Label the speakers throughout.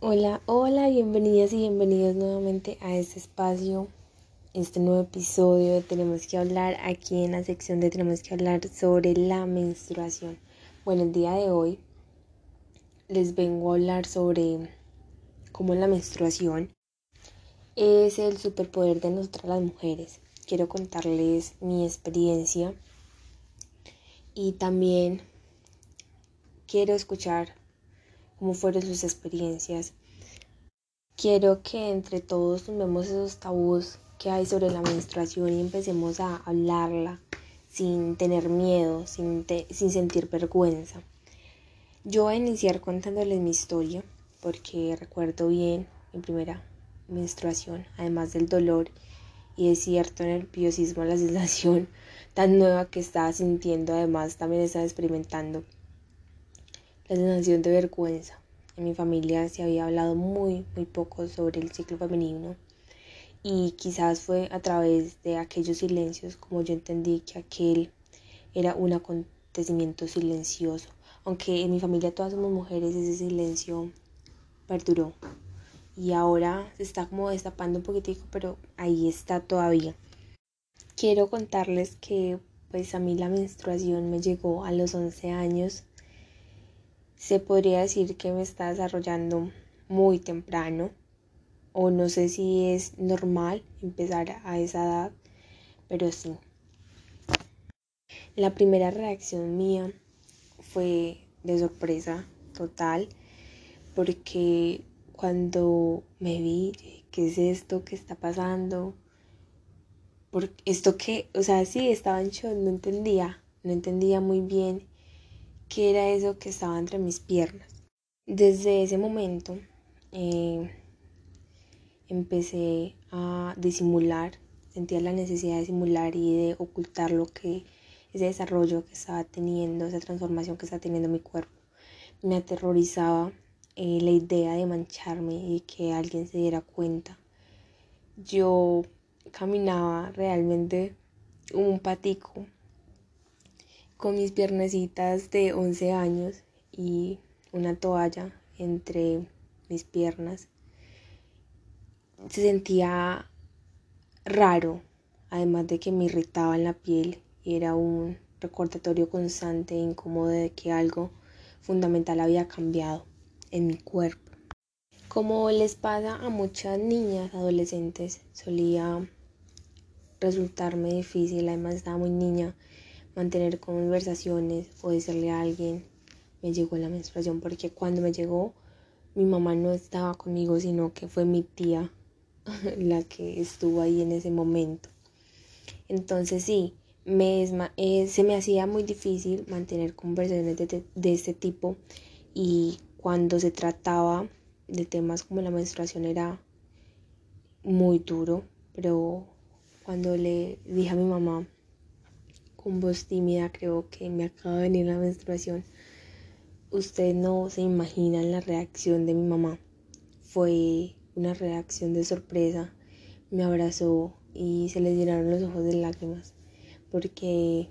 Speaker 1: Hola, hola, bienvenidas y bienvenidos nuevamente a este espacio, este nuevo episodio de Tenemos que hablar aquí en la sección de Tenemos que hablar sobre la menstruación. Bueno, el día de hoy les vengo a hablar sobre cómo la menstruación es el superpoder de nosotras las mujeres. Quiero contarles mi experiencia y también quiero escuchar cómo fueron sus experiencias. Quiero que entre todos tomemos esos tabús que hay sobre la menstruación y empecemos a hablarla sin tener miedo, sin, sin sentir vergüenza. Yo voy a iniciar contándoles mi historia porque recuerdo bien mi primera menstruación, además del dolor y de cierto nerviosismo, la sensación tan nueva que estaba sintiendo, además también estaba experimentando la sensación de vergüenza. En mi familia se había hablado muy, muy poco sobre el ciclo femenino y quizás fue a través de aquellos silencios como yo entendí que aquel era un acontecimiento silencioso. Aunque en mi familia todas somos mujeres, ese silencio perduró. Y ahora se está como destapando un poquitico, pero ahí está todavía. Quiero contarles que pues a mí la menstruación me llegó a los 11 años se podría decir que me está desarrollando muy temprano o no sé si es normal empezar a esa edad, pero sí. La primera reacción mía fue de sorpresa total porque cuando me vi, ¿qué es esto que está pasando? Por esto que, o sea, sí, estaba en shock, no entendía, no entendía muy bien qué era eso que estaba entre mis piernas. Desde ese momento eh, empecé a disimular, sentía la necesidad de disimular y de ocultar lo que ese desarrollo que estaba teniendo, esa transformación que estaba teniendo mi cuerpo. Me aterrorizaba eh, la idea de mancharme y que alguien se diera cuenta. Yo caminaba realmente un patico con mis piernecitas de 11 años y una toalla entre mis piernas. Se sentía raro, además de que me irritaba en la piel y era un recordatorio constante e incómodo de que algo fundamental había cambiado en mi cuerpo. Como les pasa a muchas niñas adolescentes, solía resultarme difícil, además estaba muy niña, mantener conversaciones o decirle a alguien me llegó la menstruación porque cuando me llegó mi mamá no estaba conmigo sino que fue mi tía la que estuvo ahí en ese momento. Entonces sí me eh, se me hacía muy difícil mantener conversaciones de, de este tipo y cuando se trataba de temas como la menstruación era muy duro pero cuando le dije a mi mamá con voz tímida, creo que me acaba de venir la menstruación. Usted no se imagina la reacción de mi mamá. Fue una reacción de sorpresa. Me abrazó y se le llenaron los ojos de lágrimas porque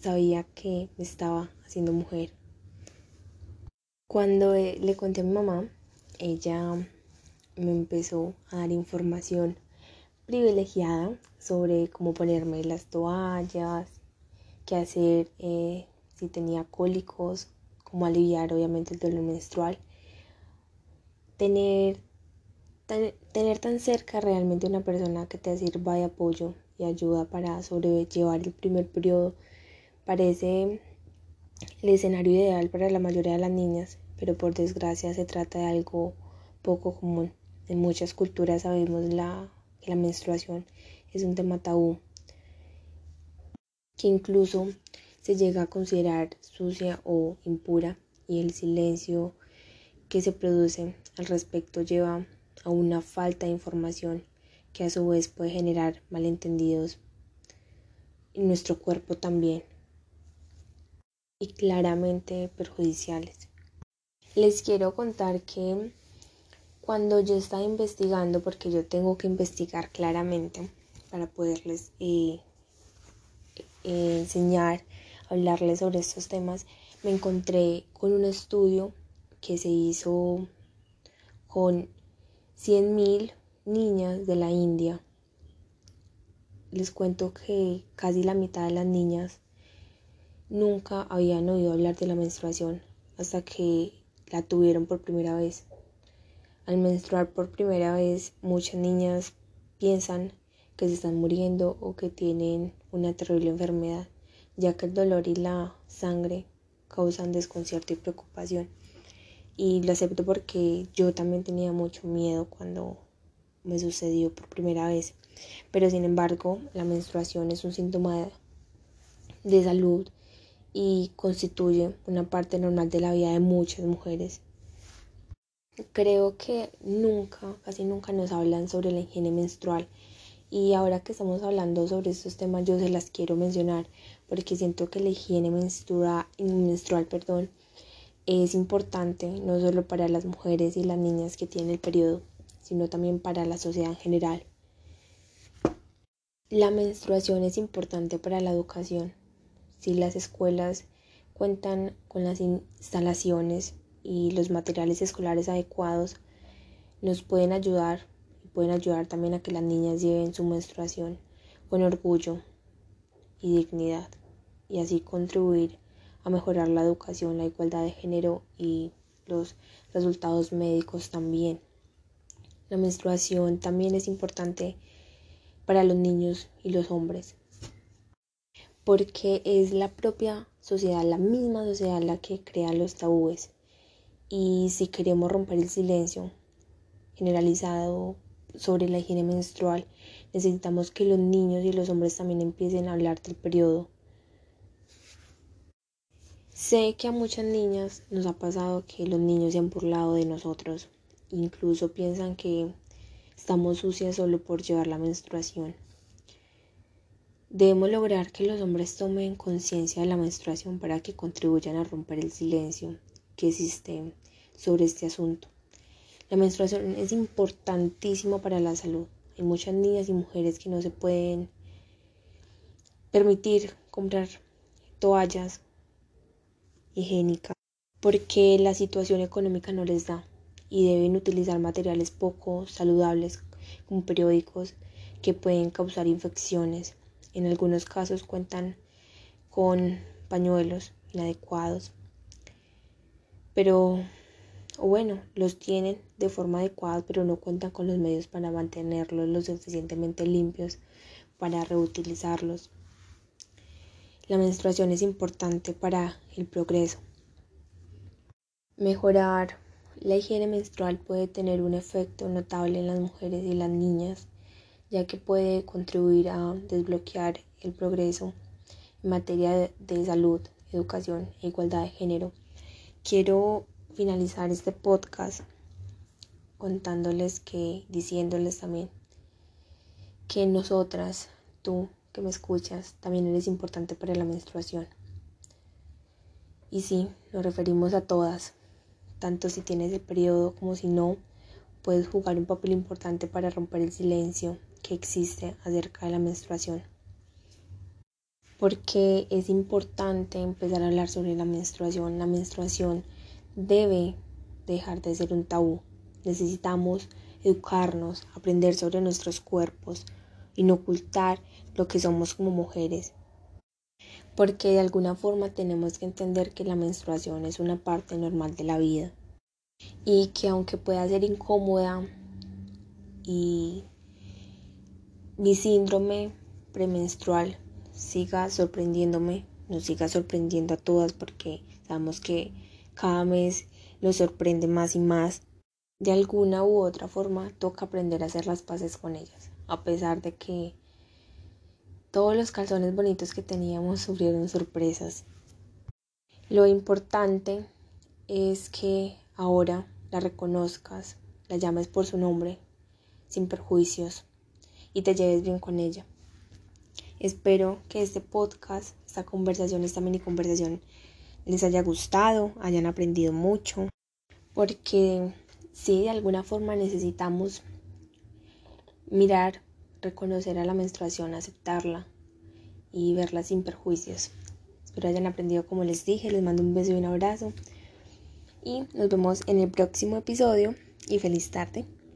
Speaker 1: sabía que me estaba haciendo mujer. Cuando eh, le conté a mi mamá, ella me empezó a dar información privilegiada sobre cómo ponerme las toallas, qué hacer eh, si tenía cólicos, cómo aliviar obviamente el dolor menstrual. Tener, tener tan cerca realmente una persona que te sirva de apoyo y ayuda para sobrellevar el primer periodo parece el escenario ideal para la mayoría de las niñas, pero por desgracia se trata de algo poco común. En muchas culturas sabemos la la menstruación es un tema tabú que incluso se llega a considerar sucia o impura y el silencio que se produce al respecto lleva a una falta de información que a su vez puede generar malentendidos en nuestro cuerpo también y claramente perjudiciales. Les quiero contar que cuando yo estaba investigando, porque yo tengo que investigar claramente para poderles eh, eh, enseñar, hablarles sobre estos temas, me encontré con un estudio que se hizo con 100.000 niñas de la India. Les cuento que casi la mitad de las niñas nunca habían oído hablar de la menstruación hasta que la tuvieron por primera vez. Al menstruar por primera vez, muchas niñas piensan que se están muriendo o que tienen una terrible enfermedad, ya que el dolor y la sangre causan desconcierto y preocupación. Y lo acepto porque yo también tenía mucho miedo cuando me sucedió por primera vez. Pero sin embargo, la menstruación es un síntoma de salud y constituye una parte normal de la vida de muchas mujeres. Creo que nunca, casi nunca nos hablan sobre la higiene menstrual y ahora que estamos hablando sobre estos temas yo se las quiero mencionar porque siento que la higiene menstrual, menstrual perdón, es importante no solo para las mujeres y las niñas que tienen el periodo, sino también para la sociedad en general. La menstruación es importante para la educación. Si las escuelas cuentan con las instalaciones y los materiales escolares adecuados, nos pueden ayudar y pueden ayudar también a que las niñas lleven su menstruación con orgullo y dignidad y así contribuir a mejorar la educación, la igualdad de género y los resultados médicos también. La menstruación también es importante para los niños y los hombres, porque es la propia sociedad, la misma sociedad la que crea los tabúes. Y si queremos romper el silencio generalizado sobre la higiene menstrual, necesitamos que los niños y los hombres también empiecen a hablar del periodo, Sé que a muchas niñas nos ha pasado que los niños se han burlado de nosotros, incluso piensan que estamos sucias solo por llevar la menstruación. Debemos lograr que los hombres tomen conciencia de la menstruación para que contribuyan a romper el silencio que existe sobre este asunto. La menstruación es importantísima para la salud. Hay muchas niñas y mujeres que no se pueden permitir comprar toallas higiénica porque la situación económica no les da y deben utilizar materiales poco saludables como periódicos que pueden causar infecciones. En algunos casos cuentan con pañuelos inadecuados, pero o bueno, los tienen de forma adecuada, pero no cuentan con los medios para mantenerlos lo suficientemente limpios para reutilizarlos. La menstruación es importante para el progreso. Mejorar la higiene menstrual puede tener un efecto notable en las mujeres y las niñas, ya que puede contribuir a desbloquear el progreso en materia de salud, educación e igualdad de género. Quiero finalizar este podcast contándoles que, diciéndoles también que nosotras, tú, que me escuchas, también eres importante para la menstruación. Y sí, nos referimos a todas, tanto si tienes el periodo como si no, puedes jugar un papel importante para romper el silencio que existe acerca de la menstruación. Porque es importante empezar a hablar sobre la menstruación. La menstruación debe dejar de ser un tabú. Necesitamos educarnos, aprender sobre nuestros cuerpos, y no ocultar lo que somos como mujeres. Porque de alguna forma tenemos que entender que la menstruación es una parte normal de la vida y que aunque pueda ser incómoda y mi síndrome premenstrual siga sorprendiéndome, nos siga sorprendiendo a todas porque sabemos que cada mes nos sorprende más y más. De alguna u otra forma toca aprender a hacer las paces con ellas, a pesar de que todos los calzones bonitos que teníamos sufrieron sorpresas. Lo importante es que ahora la reconozcas, la llames por su nombre, sin perjuicios, y te lleves bien con ella. Espero que este podcast, esta conversación, esta mini conversación les haya gustado, hayan aprendido mucho, porque si de alguna forma necesitamos mirar reconocer a la menstruación, aceptarla y verla sin perjuicios. Espero hayan aprendido como les dije, les mando un beso y un abrazo y nos vemos en el próximo episodio y feliz tarde.